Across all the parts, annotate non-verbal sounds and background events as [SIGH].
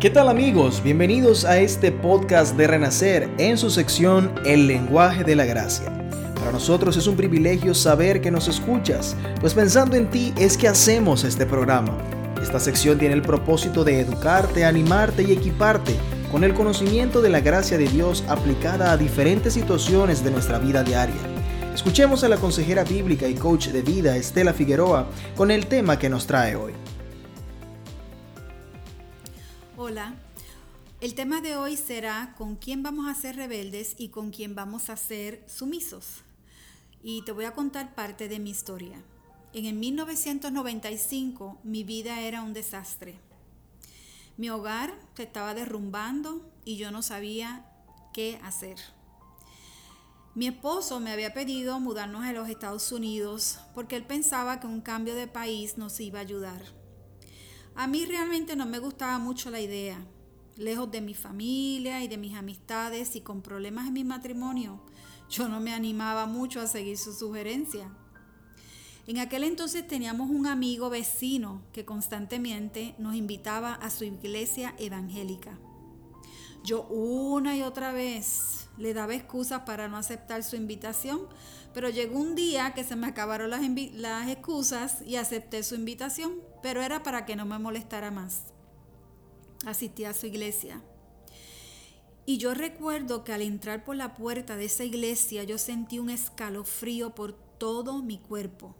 ¿Qué tal amigos? Bienvenidos a este podcast de Renacer en su sección El lenguaje de la gracia. Para nosotros es un privilegio saber que nos escuchas, pues pensando en ti es que hacemos este programa. Esta sección tiene el propósito de educarte, animarte y equiparte con el conocimiento de la gracia de Dios aplicada a diferentes situaciones de nuestra vida diaria. Escuchemos a la consejera bíblica y coach de vida Estela Figueroa con el tema que nos trae hoy. Hola, el tema de hoy será con quién vamos a ser rebeldes y con quién vamos a ser sumisos. Y te voy a contar parte de mi historia. En el 1995 mi vida era un desastre. Mi hogar se estaba derrumbando y yo no sabía qué hacer. Mi esposo me había pedido mudarnos a los Estados Unidos porque él pensaba que un cambio de país nos iba a ayudar. A mí realmente no me gustaba mucho la idea. Lejos de mi familia y de mis amistades y con problemas en mi matrimonio, yo no me animaba mucho a seguir su sugerencia. En aquel entonces teníamos un amigo vecino que constantemente nos invitaba a su iglesia evangélica. Yo una y otra vez le daba excusas para no aceptar su invitación, pero llegó un día que se me acabaron las, excusas y acepté su invitación, pero era para que no me molestara más. Asistí a su iglesia. Y yo recuerdo que al entrar por la puerta de esa iglesia yo sentí un escalofrío por todo mi cuerpo.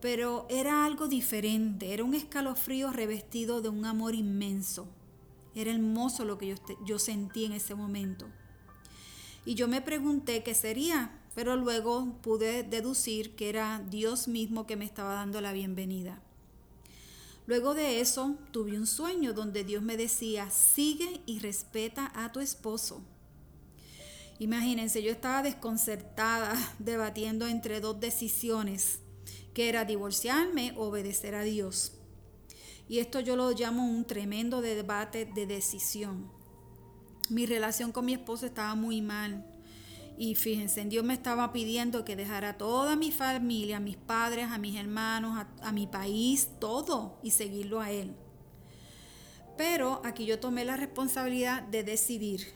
Pero era algo diferente, era un escalofrío revestido de un amor inmenso. Era hermoso lo que yo sentí en ese momento. Y yo me pregunté qué sería, pero luego pude deducir que era Dios mismo que me estaba dando la bienvenida. Luego de eso tuve un sueño donde Dios me decía, sigue y respeta a tu esposo. Imagínense, yo estaba desconcertada [LAUGHS] debatiendo entre dos decisiones, que era divorciarme o obedecer a Dios. Y esto yo lo llamo un tremendo debate de decisión. Mi relación con mi esposo estaba muy mal. Y fíjense, Dios me estaba pidiendo que dejara a toda mi familia, a mis padres, a mis hermanos, a, a, mi país, todo y seguirlo a Él. Pero aquí yo tomé la responsabilidad de decidir.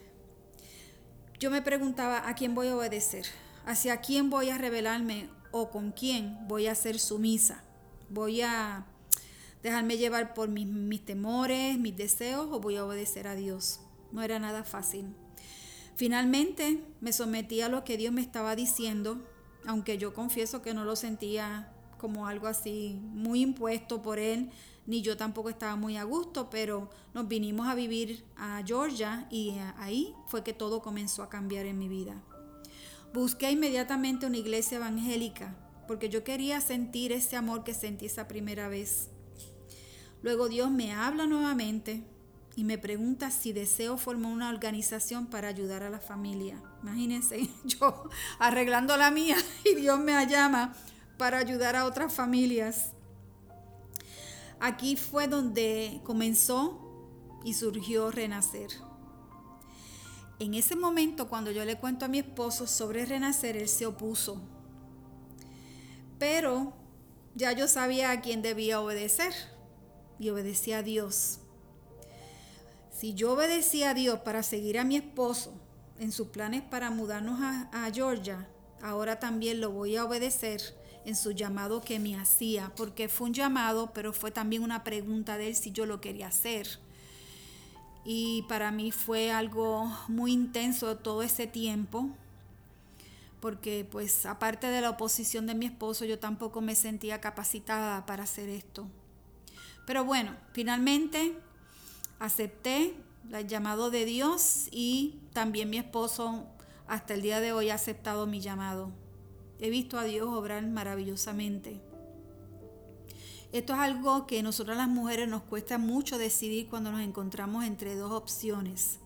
Yo me preguntaba a quién voy a obedecer, hacia quién voy a rebelarme o con quién voy a ser sumisa. Voy a dejarme llevar por mis, mis temores, mis deseos o voy a obedecer a Dios. No era nada fácil. Finalmente me sometí a lo que Dios me estaba diciendo, aunque yo confieso que no lo sentía como algo así muy impuesto por Él, ni yo tampoco estaba muy a gusto, pero nos vinimos a vivir a Georgia y ahí fue que todo comenzó a cambiar en mi vida. Busqué inmediatamente una iglesia evangélica porque yo quería sentir ese amor que sentí esa primera vez. Luego Dios me habla nuevamente y me pregunta si deseo formar una organización para ayudar a la familia. Imagínense, [LAUGHS] yo arreglando la mía [LAUGHS] y Dios me llama para ayudar a otras familias. Aquí fue donde comenzó y surgió Renacer. En ese momento, cuando yo le cuento a mi esposo sobre Renacer, él se opuso. Pero ya yo sabía a quién debía obedecer y obedecía a Dios. Si yo obedecía a Dios para seguir a mi esposo en sus planes para mudarnos a, a, Georgia, ahora también lo voy a obedecer en su llamado que me hacía, porque fue un llamado, pero fue también una pregunta de él si yo lo quería hacer. Y para mí fue algo muy intenso todo ese tiempo, porque pues aparte de la oposición de mi esposo, yo tampoco me sentía capacitada para hacer esto. Pero bueno, finalmente acepté el llamado de Dios y también mi esposo hasta el día de hoy ha aceptado mi llamado. He visto a Dios obrar maravillosamente. Esto es algo que nosotras las mujeres nos cuesta mucho decidir cuando nos encontramos entre dos opciones,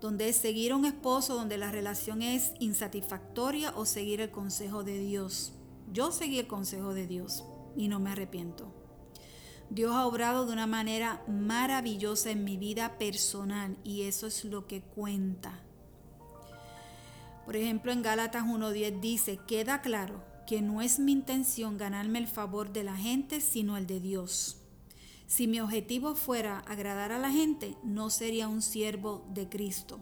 donde seguir a un esposo donde la relación es insatisfactoria o seguir el consejo de Dios. Yo seguí el consejo de Dios y no me arrepiento. Dios ha obrado de una manera maravillosa en mi vida personal y eso es lo que cuenta. Por ejemplo, en Gálatas 1.10 dice, queda claro que no es mi intención ganarme el favor de la gente, sino el de Dios. Si mi objetivo fuera agradar a la gente, no sería un siervo de Cristo.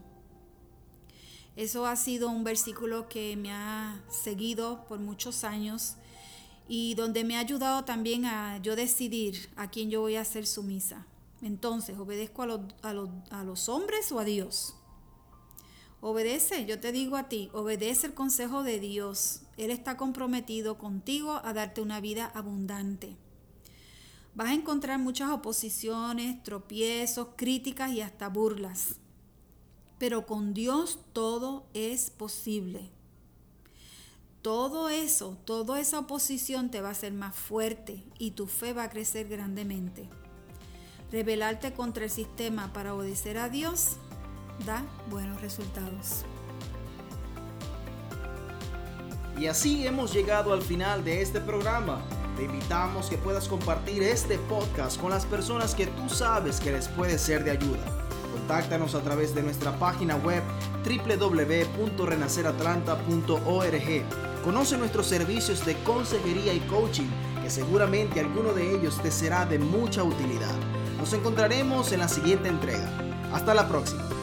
Eso ha sido un versículo que me ha seguido por muchos años y donde me ha ayudado también a yo decidir a quién yo voy a hacer sumisa. Entonces, ¿obedezco a, a los hombres o a Dios? Obedece, yo te digo a ti, obedece el consejo de Dios. Él está comprometido contigo a darte una vida abundante. Vas a encontrar muchas oposiciones, tropiezos, críticas y hasta burlas. Pero con Dios todo es posible. Todo eso, toda esa oposición te va a hacer más fuerte y tu fe va a crecer grandemente. Rebelarte contra el sistema para obedecer a Dios da buenos resultados. Y así hemos llegado al final de este programa. Te invitamos que puedas compartir este podcast con las personas que tú sabes que les puede ser de ayuda. Contáctanos a través de nuestra página web www.renaceratlanta.org. Conoce nuestros servicios de consejería y coaching, que seguramente alguno de ellos te será de mucha utilidad. Nos encontraremos en la siguiente entrega. Hasta la próxima.